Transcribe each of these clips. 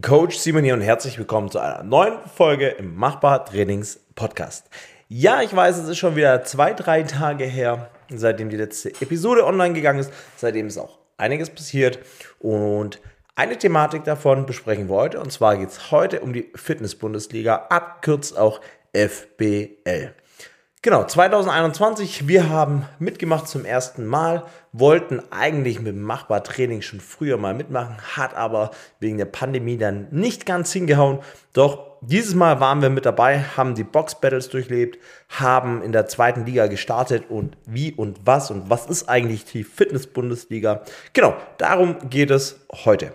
Coach Simon hier und herzlich willkommen zu einer neuen Folge im Machbar Trainings Podcast. Ja, ich weiß, es ist schon wieder zwei, drei Tage her, seitdem die letzte Episode online gegangen ist. Seitdem ist auch einiges passiert und eine Thematik davon besprechen wir heute. Und zwar geht es heute um die Fitness-Bundesliga, abkürzt auch FBL. Genau, 2021, wir haben mitgemacht zum ersten Mal, wollten eigentlich mit dem Machbar-Training schon früher mal mitmachen, hat aber wegen der Pandemie dann nicht ganz hingehauen. Doch dieses Mal waren wir mit dabei, haben die Box-Battles durchlebt, haben in der zweiten Liga gestartet und wie und was und was ist eigentlich die Fitness-Bundesliga. Genau, darum geht es heute.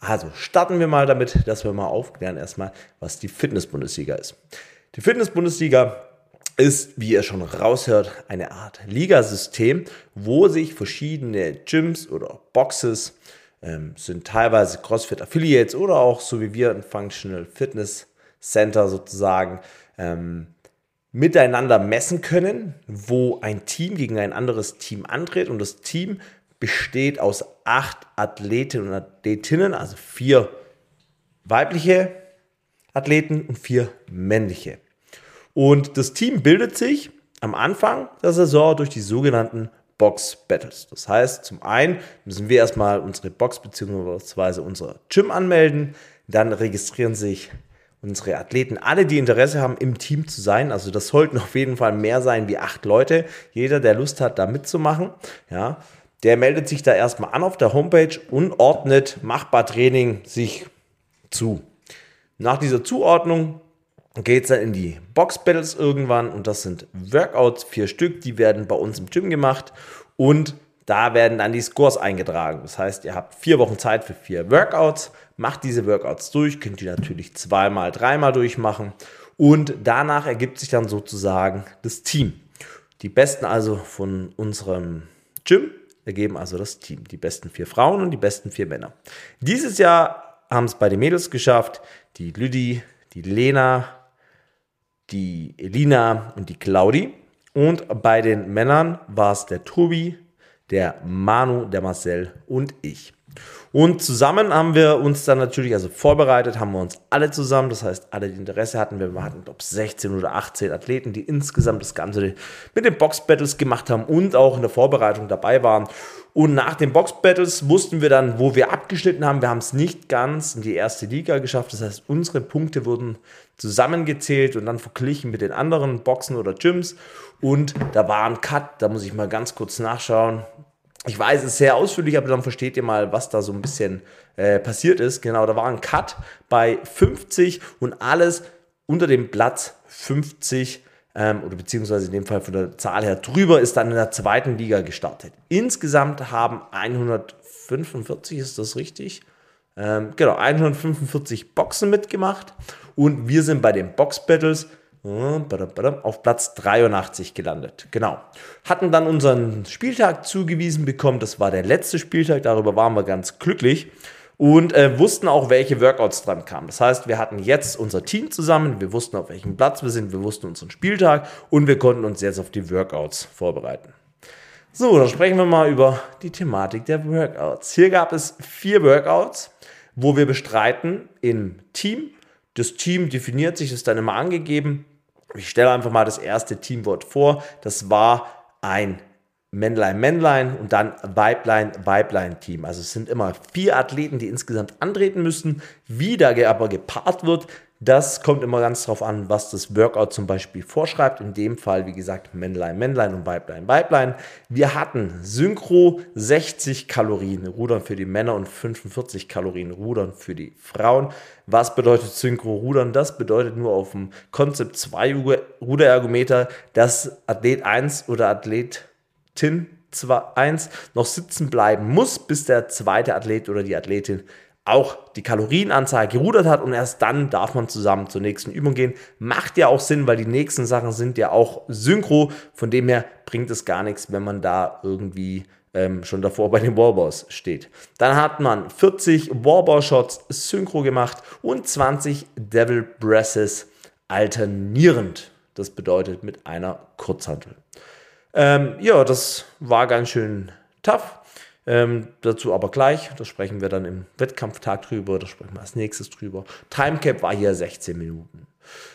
Also starten wir mal damit, dass wir mal aufklären erstmal, was die Fitness-Bundesliga ist. Die Fitness-Bundesliga ist, wie ihr schon raushört, eine Art Ligasystem, wo sich verschiedene Gyms oder Boxes, ähm, sind teilweise CrossFit Affiliates oder auch so wie wir ein Functional Fitness Center sozusagen, ähm, miteinander messen können, wo ein Team gegen ein anderes Team antritt und das Team besteht aus acht Athletinnen und Athletinnen, also vier weibliche Athleten und vier männliche. Und das Team bildet sich am Anfang der Saison durch die sogenannten Box Battles. Das heißt, zum einen müssen wir erstmal unsere Box bzw. unser Gym anmelden. Dann registrieren sich unsere Athleten, alle, die Interesse haben, im Team zu sein. Also das sollten auf jeden Fall mehr sein wie acht Leute. Jeder, der Lust hat, da mitzumachen, ja, der meldet sich da erstmal an auf der Homepage und ordnet Machbar Training sich zu. Nach dieser Zuordnung geht es dann in die Box Battles irgendwann und das sind Workouts, vier Stück, die werden bei uns im Gym gemacht und da werden dann die Scores eingetragen. Das heißt, ihr habt vier Wochen Zeit für vier Workouts, macht diese Workouts durch, könnt ihr natürlich zweimal, dreimal durchmachen und danach ergibt sich dann sozusagen das Team. Die Besten also von unserem Gym ergeben also das Team. Die besten vier Frauen und die besten vier Männer. Dieses Jahr haben es bei den Mädels geschafft, die Lüdi, die Lena, die Elina und die Claudi. Und bei den Männern war es der Tobi, der Manu, der Marcel und ich. Und zusammen haben wir uns dann natürlich, also vorbereitet, haben wir uns alle zusammen, das heißt, alle, die Interesse hatten, wir hatten, glaube 16 oder 18 Athleten, die insgesamt das Ganze mit den Box-Battles gemacht haben und auch in der Vorbereitung dabei waren. Und nach den Box-Battles wussten wir dann, wo wir abgeschnitten haben. Wir haben es nicht ganz in die erste Liga geschafft. Das heißt, unsere Punkte wurden zusammengezählt und dann verglichen mit den anderen Boxen oder Gyms. Und da war ein Cut, da muss ich mal ganz kurz nachschauen. Ich weiß, es ist sehr ausführlich, aber dann versteht ihr mal, was da so ein bisschen äh, passiert ist. Genau, da war ein Cut bei 50 und alles unter dem Platz 50 ähm, oder beziehungsweise in dem Fall von der Zahl her drüber ist dann in der zweiten Liga gestartet. Insgesamt haben 145, ist das richtig? Ähm, genau, 145 Boxen mitgemacht und wir sind bei den Box Battles auf Platz 83 gelandet. Genau. Hatten dann unseren Spieltag zugewiesen bekommen. Das war der letzte Spieltag. Darüber waren wir ganz glücklich. Und äh, wussten auch, welche Workouts dran kamen. Das heißt, wir hatten jetzt unser Team zusammen. Wir wussten, auf welchem Platz wir sind. Wir wussten unseren Spieltag. Und wir konnten uns jetzt auf die Workouts vorbereiten. So, dann sprechen wir mal über die Thematik der Workouts. Hier gab es vier Workouts, wo wir bestreiten im Team. Das Team definiert sich, ist dann immer angegeben. Ich stelle einfach mal das erste Teamwort vor. Das war ein Männlein, Männlein und dann Weiblein, Weiblein-Team. Also es sind immer vier Athleten, die insgesamt antreten müssen. Wie da aber gepaart wird, das kommt immer ganz drauf an, was das Workout zum Beispiel vorschreibt. In dem Fall, wie gesagt, Männlein, Männlein und Weiblein, Weiblein. Wir hatten Synchro 60 Kalorien Rudern für die Männer und 45 Kalorien Rudern für die Frauen. Was bedeutet Synchro Rudern? Das bedeutet nur auf dem Konzept 2 Ruderergometer, dass Athlet 1 oder Athletin 1 noch sitzen bleiben muss, bis der zweite Athlet oder die Athletin auch die Kalorienanzahl gerudert hat und erst dann darf man zusammen zur nächsten Übung gehen. Macht ja auch Sinn, weil die nächsten Sachen sind ja auch synchro. Von dem her bringt es gar nichts, wenn man da irgendwie ähm, schon davor bei den Wallballs steht. Dann hat man 40 Wallball-Shots synchro gemacht und 20 Devil Presses alternierend. Das bedeutet mit einer Kurzhantel. Ähm, ja, das war ganz schön tough. Ähm, dazu aber gleich, da sprechen wir dann im Wettkampftag drüber, da sprechen wir als nächstes drüber. Timecap war hier 16 Minuten.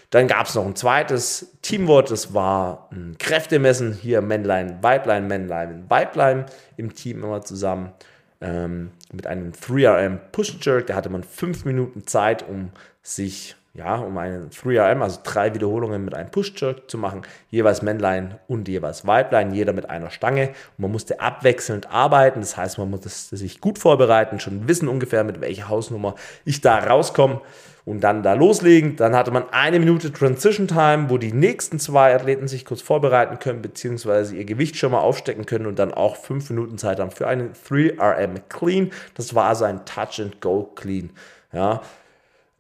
Dann gab es noch ein zweites Teamwort, das war ein Kräftemessen. Hier Männlein, Weiblein, Männlein, Weiblein im Team immer zusammen. Ähm, mit einem 3RM Push Jerk, da hatte man fünf Minuten Zeit, um sich ja, um einen 3RM, also drei Wiederholungen mit einem Push-Jerk zu machen, jeweils Männlein und jeweils Weiblein, jeder mit einer Stange. Und man musste abwechselnd arbeiten, das heißt, man musste sich gut vorbereiten, schon wissen ungefähr, mit welcher Hausnummer ich da rauskomme und dann da loslegen. Dann hatte man eine Minute Transition Time, wo die nächsten zwei Athleten sich kurz vorbereiten können, beziehungsweise ihr Gewicht schon mal aufstecken können und dann auch fünf Minuten Zeit haben für einen 3RM Clean. Das war also ein Touch and Go Clean. Ja,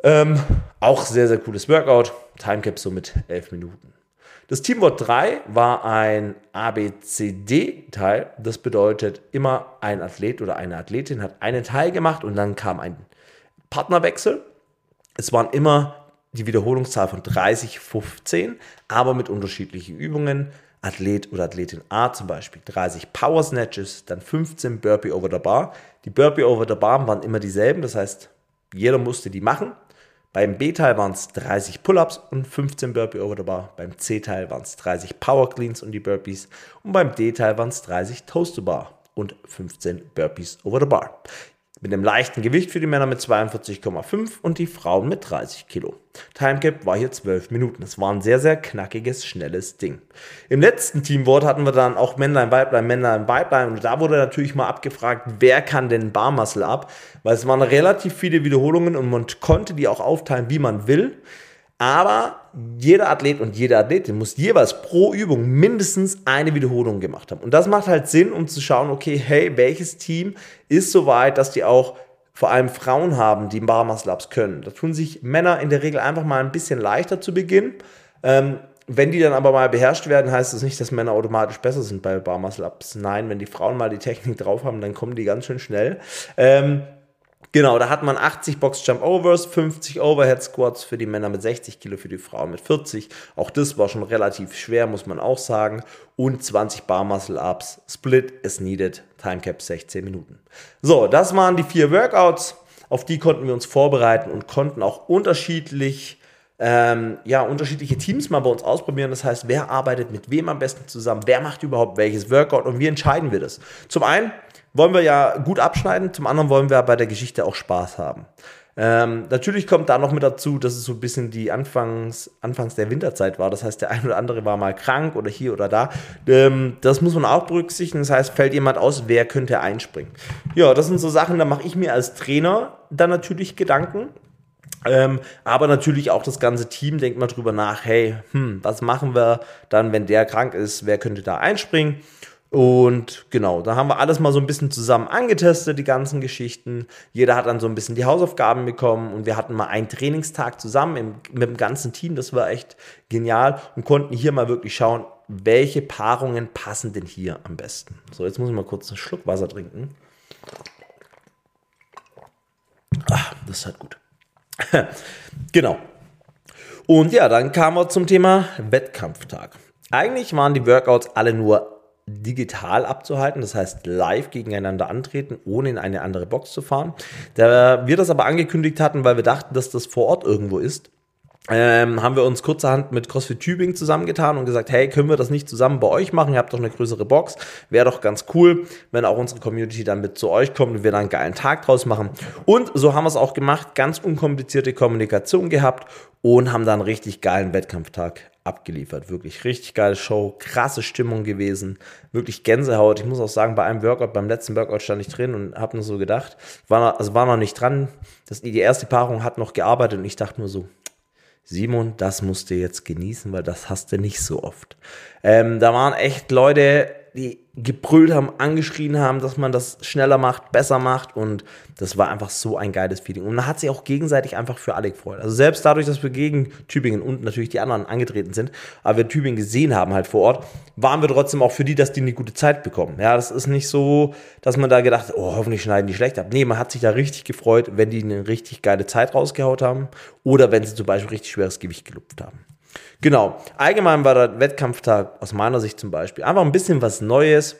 ähm, auch sehr, sehr cooles Workout. Timecap so mit 11 Minuten. Das Teamwort 3 war ein ABCD-Teil. Das bedeutet, immer ein Athlet oder eine Athletin hat einen Teil gemacht und dann kam ein Partnerwechsel. Es waren immer die Wiederholungszahl von 30, 15, aber mit unterschiedlichen Übungen. Athlet oder Athletin A zum Beispiel 30 Power Snatches, dann 15 Burpee over the Bar. Die Burpee over the Bar waren immer dieselben, das heißt, jeder musste die machen. Beim B-Teil waren es 30 Pull-Ups und 15 Burpee over the Bar. Beim C-Teil waren es 30 Power Cleans und die Burpees. Und beim D-Teil waren es 30 Toast to Bar und 15 Burpees over the Bar mit einem leichten Gewicht für die Männer mit 42,5 und die Frauen mit 30 Kilo. Timecap war hier 12 Minuten. Das war ein sehr, sehr knackiges, schnelles Ding. Im letzten Teamwort hatten wir dann auch Männlein, Weiblein, Männlein, Weiblein und da wurde natürlich mal abgefragt, wer kann denn Barmuscle ab? Weil es waren relativ viele Wiederholungen und man konnte die auch aufteilen, wie man will. Aber jeder Athlet und jede Athletin muss jeweils pro Übung mindestens eine Wiederholung gemacht haben. Und das macht halt Sinn, um zu schauen, okay, hey, welches Team ist so weit, dass die auch vor allem Frauen haben, die Bar Muscle Ups können. Da tun sich Männer in der Regel einfach mal ein bisschen leichter zu Beginn. Ähm, wenn die dann aber mal beherrscht werden, heißt das nicht, dass Männer automatisch besser sind bei Bar Muscle Ups. Nein, wenn die Frauen mal die Technik drauf haben, dann kommen die ganz schön schnell. Ähm, Genau, da hat man 80 Box Jump Overs, 50 Overhead Squats für die Männer mit 60 Kilo, für die Frauen mit 40. Auch das war schon relativ schwer, muss man auch sagen. Und 20 Bar Muscle Ups. Split is needed. Time Cap 16 Minuten. So, das waren die vier Workouts. Auf die konnten wir uns vorbereiten und konnten auch unterschiedlich ähm, ja, unterschiedliche Teams mal bei uns ausprobieren. Das heißt, wer arbeitet mit wem am besten zusammen, wer macht überhaupt welches Workout und wie entscheiden wir das? Zum einen wollen wir ja gut abschneiden, zum anderen wollen wir bei der Geschichte auch Spaß haben. Ähm, natürlich kommt da noch mit dazu, dass es so ein bisschen die Anfangs, Anfangs der Winterzeit war. Das heißt, der ein oder andere war mal krank oder hier oder da. Ähm, das muss man auch berücksichtigen. Das heißt, fällt jemand aus, wer könnte einspringen? Ja, das sind so Sachen, da mache ich mir als Trainer dann natürlich Gedanken. Ähm, aber natürlich auch das ganze Team denkt mal drüber nach, hey, hm, was machen wir dann, wenn der krank ist, wer könnte da einspringen? Und genau, da haben wir alles mal so ein bisschen zusammen angetestet, die ganzen Geschichten. Jeder hat dann so ein bisschen die Hausaufgaben bekommen und wir hatten mal einen Trainingstag zusammen im, mit dem ganzen Team. Das war echt genial und konnten hier mal wirklich schauen, welche Paarungen passen denn hier am besten. So, jetzt muss ich mal kurz einen Schluck Wasser trinken. Ach, das ist halt gut. genau. Und ja, dann kamen wir zum Thema Wettkampftag. Eigentlich waren die Workouts alle nur digital abzuhalten, das heißt live gegeneinander antreten, ohne in eine andere Box zu fahren. Da wir das aber angekündigt hatten, weil wir dachten, dass das vor Ort irgendwo ist, ähm, haben wir uns kurzerhand mit CrossFit Tübingen zusammengetan und gesagt, hey, können wir das nicht zusammen bei euch machen? Ihr habt doch eine größere Box. Wäre doch ganz cool, wenn auch unsere Community dann mit zu euch kommt und wir dann einen geilen Tag draus machen. Und so haben wir es auch gemacht, ganz unkomplizierte Kommunikation gehabt und haben dann einen richtig geilen Wettkampftag abgeliefert. Wirklich richtig geile Show, krasse Stimmung gewesen, wirklich Gänsehaut. Ich muss auch sagen, bei einem Workout, beim letzten Workout stand ich drin und habe nur so gedacht, war noch, also war noch nicht dran. Das, die erste Paarung hat noch gearbeitet und ich dachte nur so, Simon, das musst du jetzt genießen, weil das hast du nicht so oft. Ähm, da waren echt Leute, die gebrüllt haben, angeschrien haben, dass man das schneller macht, besser macht und das war einfach so ein geiles Feeling. Und man hat sich auch gegenseitig einfach für alle gefreut. Also selbst dadurch, dass wir gegen Tübingen und natürlich die anderen angetreten sind, aber wir Tübingen gesehen haben halt vor Ort, waren wir trotzdem auch für die, dass die eine gute Zeit bekommen. Ja, das ist nicht so, dass man da gedacht, oh, hoffentlich schneiden die schlecht ab. Nee, man hat sich da richtig gefreut, wenn die eine richtig geile Zeit rausgehaut haben oder wenn sie zum Beispiel richtig schweres Gewicht gelupft haben. Genau. Allgemein war der Wettkampftag aus meiner Sicht zum Beispiel einfach ein bisschen was Neues.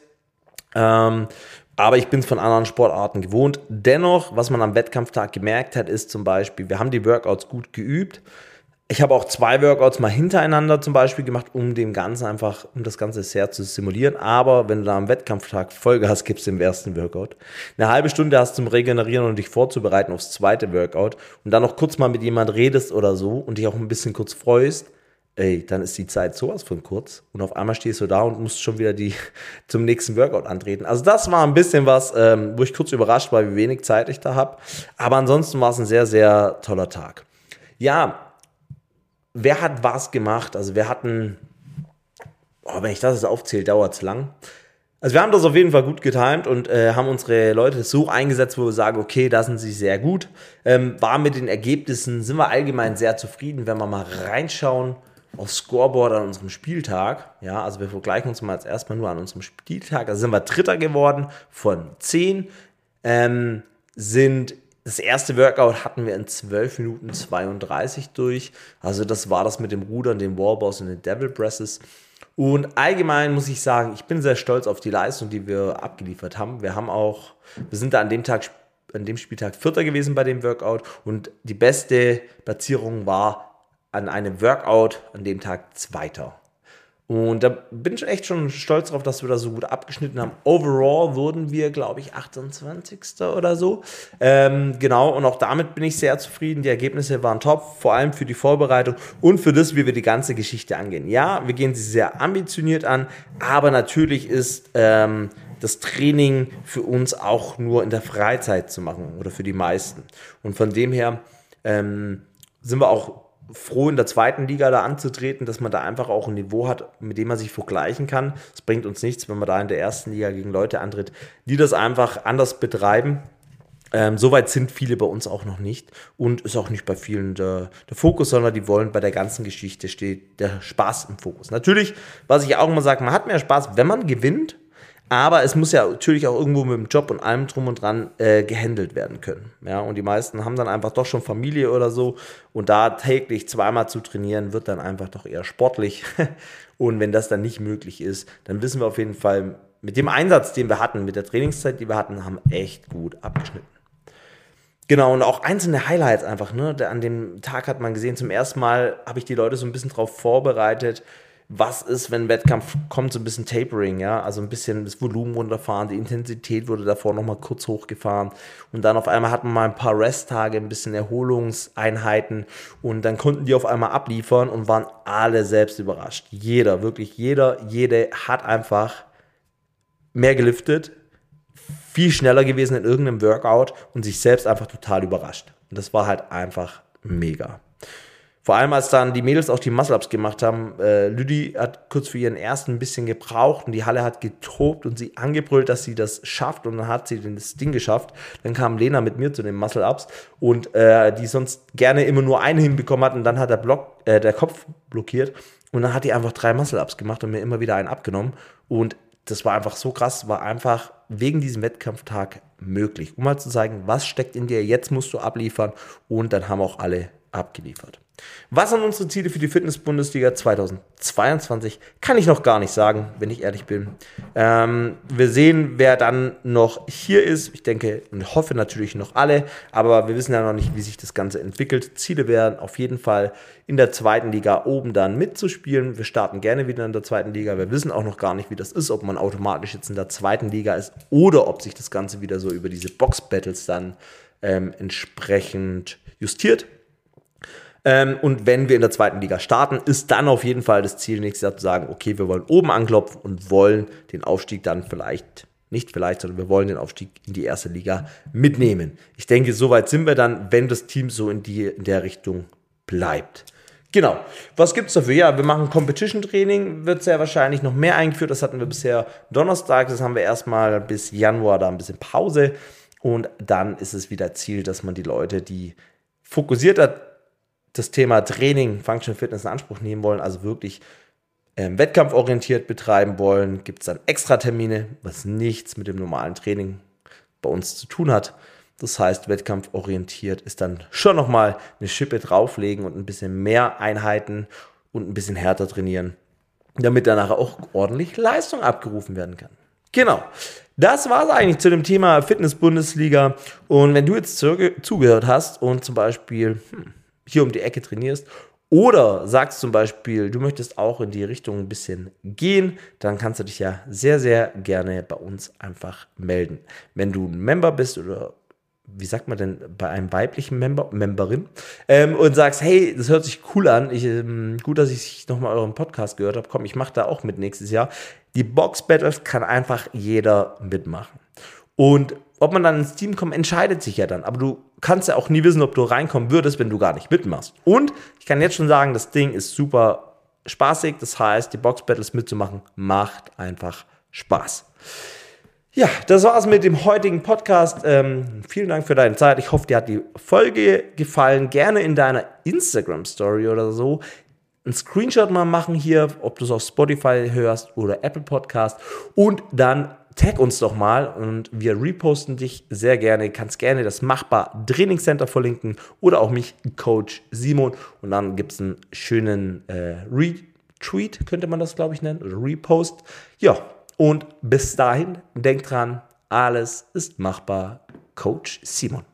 Ähm, aber ich bin es von anderen Sportarten gewohnt. Dennoch, was man am Wettkampftag gemerkt hat, ist zum Beispiel, wir haben die Workouts gut geübt. Ich habe auch zwei Workouts mal hintereinander zum Beispiel gemacht, um dem Ganzen einfach, um das Ganze sehr zu simulieren. Aber wenn du da am Wettkampftag Vollgas gibst im ersten Workout, eine halbe Stunde hast zum Regenerieren und dich vorzubereiten aufs zweite Workout und dann noch kurz mal mit jemand redest oder so und dich auch ein bisschen kurz freust, ey, dann ist die Zeit sowas von kurz und auf einmal stehst du da und musst schon wieder die zum nächsten Workout antreten. Also das war ein bisschen was, ähm, wo ich kurz überrascht war, wie wenig Zeit ich da habe. Aber ansonsten war es ein sehr, sehr toller Tag. Ja, wer hat was gemacht? Also wir hatten, oh, wenn ich das jetzt aufzähle, dauert es lang. Also wir haben das auf jeden Fall gut getimt und äh, haben unsere Leute so eingesetzt, wo wir sagen, okay, da sind sie sehr gut. Ähm, war mit den Ergebnissen, sind wir allgemein sehr zufrieden, wenn wir mal reinschauen aufs Scoreboard an unserem Spieltag. Ja, also wir vergleichen uns mal jetzt erstmal nur an unserem Spieltag. Da sind wir Dritter geworden von 10. Ähm, sind das erste Workout hatten wir in 12 Minuten 32 durch. Also das war das mit dem Rudern, den Wallballs und den Devil Presses. Und allgemein muss ich sagen, ich bin sehr stolz auf die Leistung, die wir abgeliefert haben. Wir haben auch, wir sind da an dem Tag, an dem Spieltag Vierter gewesen bei dem Workout und die beste Platzierung war an einem Workout an dem Tag Zweiter. Und da bin ich echt schon stolz drauf, dass wir da so gut abgeschnitten haben. Overall wurden wir, glaube ich, 28. oder so. Ähm, genau, und auch damit bin ich sehr zufrieden. Die Ergebnisse waren top, vor allem für die Vorbereitung und für das, wie wir die ganze Geschichte angehen. Ja, wir gehen sie sehr ambitioniert an, aber natürlich ist ähm, das Training für uns auch nur in der Freizeit zu machen oder für die meisten. Und von dem her ähm, sind wir auch froh, in der zweiten Liga da anzutreten, dass man da einfach auch ein Niveau hat, mit dem man sich vergleichen kann. Es bringt uns nichts, wenn man da in der ersten Liga gegen Leute antritt, die das einfach anders betreiben. Ähm, Soweit sind viele bei uns auch noch nicht und ist auch nicht bei vielen der, der, Fokus, sondern die wollen bei der ganzen Geschichte steht der Spaß im Fokus. Natürlich, was ich auch immer sage, man hat mehr Spaß, wenn man gewinnt, aber es muss ja natürlich auch irgendwo mit dem Job und allem drum und dran äh, gehandelt werden können. Ja, und die meisten haben dann einfach doch schon Familie oder so. Und da täglich zweimal zu trainieren, wird dann einfach doch eher sportlich. und wenn das dann nicht möglich ist, dann wissen wir auf jeden Fall, mit dem Einsatz, den wir hatten, mit der Trainingszeit, die wir hatten, haben echt gut abgeschnitten. Genau, und auch einzelne Highlights einfach, ne? An dem Tag hat man gesehen, zum ersten Mal habe ich die Leute so ein bisschen darauf vorbereitet, was ist, wenn Wettkampf kommt, so ein bisschen Tapering, ja, also ein bisschen das Volumen runterfahren, die Intensität wurde davor nochmal kurz hochgefahren und dann auf einmal hatten wir mal ein paar Resttage, ein bisschen Erholungseinheiten und dann konnten die auf einmal abliefern und waren alle selbst überrascht. Jeder, wirklich jeder, jede hat einfach mehr geliftet, viel schneller gewesen in irgendeinem Workout und sich selbst einfach total überrascht. Und das war halt einfach mega. Vor allem, als dann die Mädels auch die Muscle-Ups gemacht haben, äh, Lüdi hat kurz für ihren ersten ein bisschen gebraucht und die Halle hat getobt und sie angebrüllt, dass sie das schafft und dann hat sie das Ding geschafft. Dann kam Lena mit mir zu den Muscle-Ups und äh, die sonst gerne immer nur einen hinbekommen hat und dann hat der, Block, äh, der Kopf blockiert und dann hat die einfach drei Muscle-Ups gemacht und mir immer wieder einen abgenommen und das war einfach so krass, war einfach wegen diesem Wettkampftag möglich, um mal zu zeigen, was steckt in dir, jetzt musst du abliefern und dann haben auch alle abgeliefert. Was sind unsere Ziele für die Fitness-Bundesliga 2022? Kann ich noch gar nicht sagen, wenn ich ehrlich bin. Ähm, wir sehen, wer dann noch hier ist. Ich denke und hoffe natürlich noch alle, aber wir wissen ja noch nicht, wie sich das Ganze entwickelt. Ziele wären auf jeden Fall in der zweiten Liga oben dann mitzuspielen. Wir starten gerne wieder in der zweiten Liga. Wir wissen auch noch gar nicht, wie das ist, ob man automatisch jetzt in der zweiten Liga ist oder ob sich das Ganze wieder so über diese Box-Battles dann ähm, entsprechend justiert. Ähm, und wenn wir in der zweiten Liga starten, ist dann auf jeden Fall das Ziel nächstes Jahr zu sagen, okay, wir wollen oben anklopfen und wollen den Aufstieg dann vielleicht, nicht vielleicht, sondern wir wollen den Aufstieg in die erste Liga mitnehmen. Ich denke, soweit sind wir dann, wenn das Team so in, die, in der Richtung bleibt. Genau. Was gibt es dafür? Ja, wir machen Competition Training, wird sehr wahrscheinlich noch mehr eingeführt. Das hatten wir bisher Donnerstag, das haben wir erstmal bis Januar da ein bisschen Pause. Und dann ist es wieder Ziel, dass man die Leute, die fokussierter das Thema Training, Functional Fitness in Anspruch nehmen wollen, also wirklich ähm, wettkampforientiert betreiben wollen, gibt es dann Extra-Termine, was nichts mit dem normalen Training bei uns zu tun hat. Das heißt, wettkampforientiert ist dann schon nochmal eine Schippe drauflegen und ein bisschen mehr Einheiten und ein bisschen härter trainieren, damit danach auch ordentlich Leistung abgerufen werden kann. Genau. Das war es eigentlich zu dem Thema Fitness-Bundesliga. Und wenn du jetzt zugehört hast und zum Beispiel hm, hier um die Ecke trainierst oder sagst zum Beispiel, du möchtest auch in die Richtung ein bisschen gehen, dann kannst du dich ja sehr, sehr gerne bei uns einfach melden. Wenn du ein Member bist oder wie sagt man denn, bei einem weiblichen Member, Memberin ähm, und sagst, hey, das hört sich cool an, ich, ähm, gut, dass ich nochmal euren Podcast gehört habe, komm, ich mache da auch mit nächstes Jahr. Die Box Battles kann einfach jeder mitmachen. Und ob man dann ins Team kommt, entscheidet sich ja dann. Aber du kannst ja auch nie wissen, ob du reinkommen würdest, wenn du gar nicht mitmachst. Und ich kann jetzt schon sagen, das Ding ist super spaßig. Das heißt, die Box Battles mitzumachen macht einfach Spaß. Ja, das war's mit dem heutigen Podcast. Ähm, vielen Dank für deine Zeit. Ich hoffe, dir hat die Folge gefallen. Gerne in deiner Instagram-Story oder so einen Screenshot mal machen hier, ob du es auf Spotify hörst oder Apple Podcast und dann tag uns doch mal und wir reposten dich sehr gerne. Kannst gerne das Machbar Training Center verlinken oder auch mich, Coach Simon. Und dann gibt es einen schönen äh, Retweet, könnte man das, glaube ich, nennen, oder Repost. Ja, und bis dahin, denkt dran, alles ist machbar. Coach Simon.